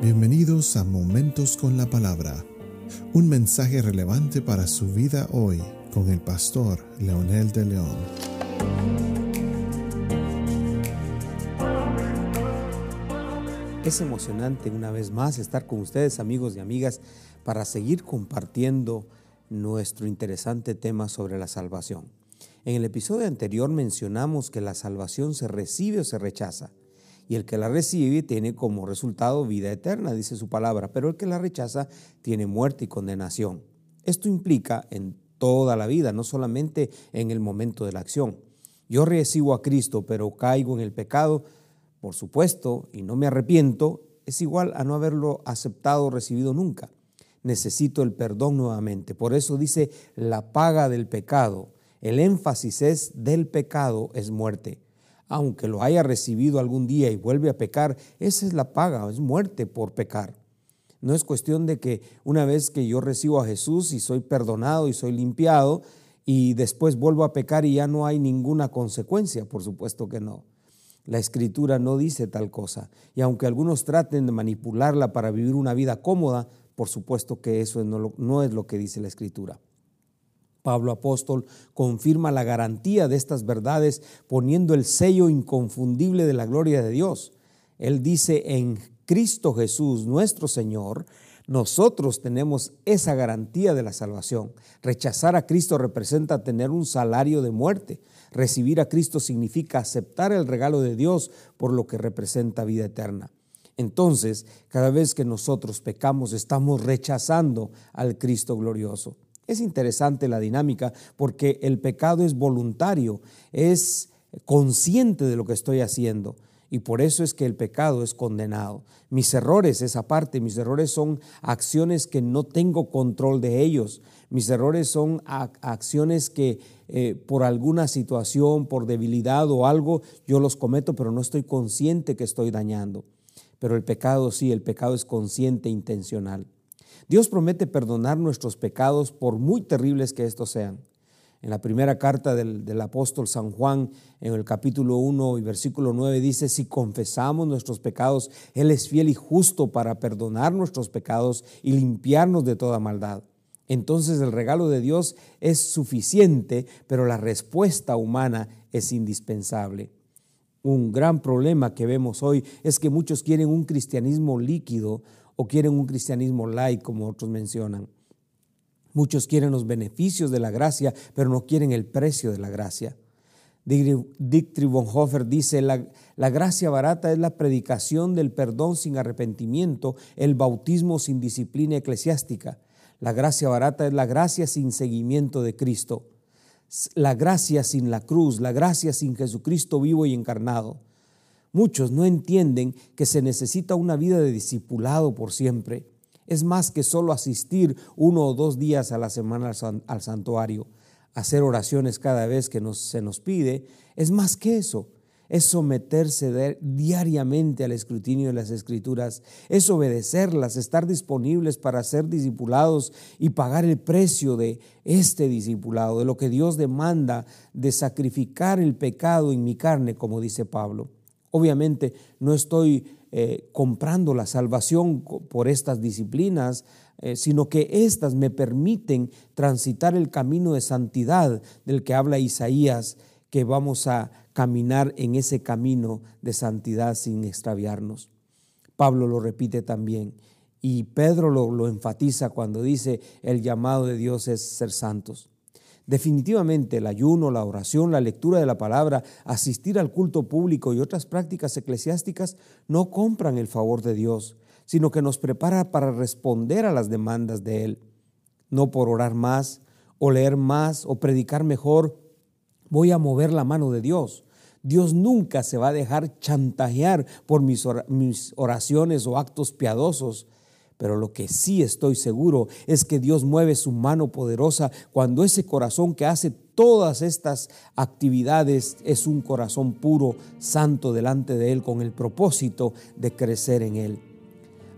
Bienvenidos a Momentos con la Palabra, un mensaje relevante para su vida hoy con el pastor Leonel de León. Es emocionante una vez más estar con ustedes amigos y amigas para seguir compartiendo nuestro interesante tema sobre la salvación. En el episodio anterior mencionamos que la salvación se recibe o se rechaza y el que la recibe tiene como resultado vida eterna, dice su palabra, pero el que la rechaza tiene muerte y condenación. Esto implica en toda la vida, no solamente en el momento de la acción. Yo recibo a Cristo, pero caigo en el pecado, por supuesto, y no me arrepiento, es igual a no haberlo aceptado o recibido nunca. Necesito el perdón nuevamente. Por eso dice la paga del pecado. El énfasis es del pecado es muerte aunque lo haya recibido algún día y vuelve a pecar, esa es la paga, es muerte por pecar. No es cuestión de que una vez que yo recibo a Jesús y soy perdonado y soy limpiado y después vuelvo a pecar y ya no hay ninguna consecuencia, por supuesto que no. La escritura no dice tal cosa. Y aunque algunos traten de manipularla para vivir una vida cómoda, por supuesto que eso no, es lo que dice la escritura. Pablo apóstol confirma la garantía de estas verdades poniendo el sello inconfundible de la gloria de Dios. Él dice, en Cristo Jesús, nuestro Señor, nosotros tenemos esa garantía de la salvación. Rechazar a Cristo representa tener un salario de muerte. Recibir a Cristo significa aceptar el regalo de Dios por lo que representa vida eterna. Entonces, cada vez que nosotros pecamos, estamos rechazando al Cristo glorioso. Es interesante la dinámica porque el pecado es voluntario, es consciente de lo que estoy haciendo. Y por eso es que el pecado es condenado. Mis errores, esa parte, mis errores son acciones que no tengo control de ellos. Mis errores son acciones que eh, por alguna situación, por debilidad o algo, yo los cometo, pero no estoy consciente que estoy dañando. Pero el pecado sí, el pecado es consciente e intencional. Dios promete perdonar nuestros pecados por muy terribles que estos sean. En la primera carta del, apóstol San Juan, en el capítulo 1 y versículo 9, dice, si confesamos nuestros pecados, Él es fiel y justo para perdonar nuestros pecados y limpiarnos de toda maldad. Entonces el regalo de Dios es suficiente, pero la respuesta humana es indispensable. Un gran problema que vemos hoy es que muchos quieren un cristianismo líquido o quieren un cristianismo light, como otros mencionan. Muchos quieren los beneficios de la gracia, pero no quieren el precio de la gracia. Dietrich Bonhoeffer dice, la gracia barata es la predicación del perdón sin arrepentimiento, el bautismo sin disciplina eclesiástica. La gracia barata es la gracia sin seguimiento de Cristo, la gracia sin la cruz, la gracia sin Jesucristo vivo y encarnado. Muchos no entienden que se necesita una vida de discipulado por siempre. Es más que solo asistir uno o dos días a la semana al santuario, hacer oraciones cada vez que se nos pide. Es más que eso. Es someterse diariamente al escrutinio de las escrituras, es obedecerlas, estar disponibles para ser discipulados y pagar el precio de este discipulado, de lo que Dios demanda, de sacrificar el pecado en mi carne, como dice Pablo. Obviamente no estoy eh, comprando la salvación por estas disciplinas, eh, sino que éstas me permiten transitar el camino de santidad del que habla Isaías, que vamos a caminar en ese camino de santidad sin extraviarnos. Pablo lo repite también y Pedro lo, lo enfatiza cuando dice el llamado de Dios es ser santos. Definitivamente el ayuno, la oración, la lectura de la palabra, asistir al culto público y otras prácticas eclesiásticas no compran el favor de Dios, sino que nos prepara para responder a las demandas de Él. No por orar más o leer más o predicar mejor, voy a mover la mano de Dios. Dios nunca se va a dejar chantajear por mis oraciones o actos piadosos pero lo que sí estoy seguro es que Dios mueve su mano poderosa cuando ese corazón que hace todas estas actividades es un corazón puro, santo delante de Él, con el propósito de crecer en Él.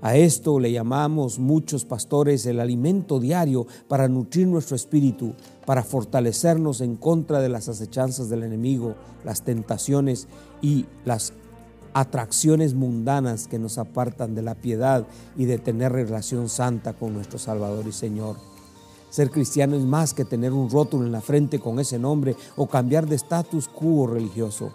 A esto le llamamos muchos pastores el alimento diario para nutrir nuestro espíritu, para fortalecernos en contra de las acechanzas del enemigo, las tentaciones y las atracciones mundanas que nos apartan de la piedad y de tener relación santa con nuestro Salvador y Señor. Ser cristiano es más que tener un rótulo en la frente con ese nombre o cambiar de status quo religioso.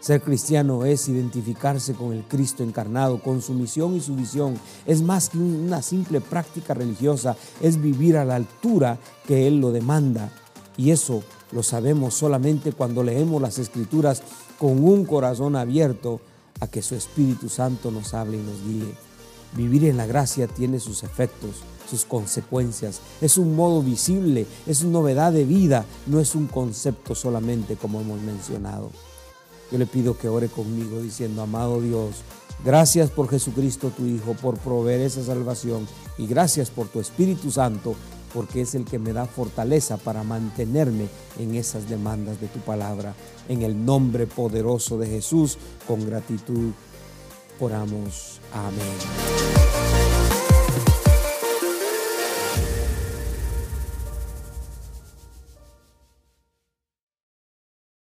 Ser cristiano es identificarse con el Cristo encarnado, con su misión y su visión. Es más que una simple práctica religiosa, es vivir a la altura que Él lo demanda. Y eso lo sabemos solamente cuando leemos las escrituras con un corazón abierto a que su Espíritu Santo nos hable y nos guíe. Vivir en la gracia tiene sus efectos, sus consecuencias. Es un modo visible, es una novedad de vida, no es un concepto solamente como hemos mencionado. Yo le pido que ore conmigo diciendo, amado Dios, gracias por Jesucristo tu Hijo, por proveer esa salvación y gracias por tu Espíritu Santo porque es el que me da fortaleza para mantenerme en esas demandas de tu palabra. En el nombre poderoso de Jesús, con gratitud, oramos. Amén.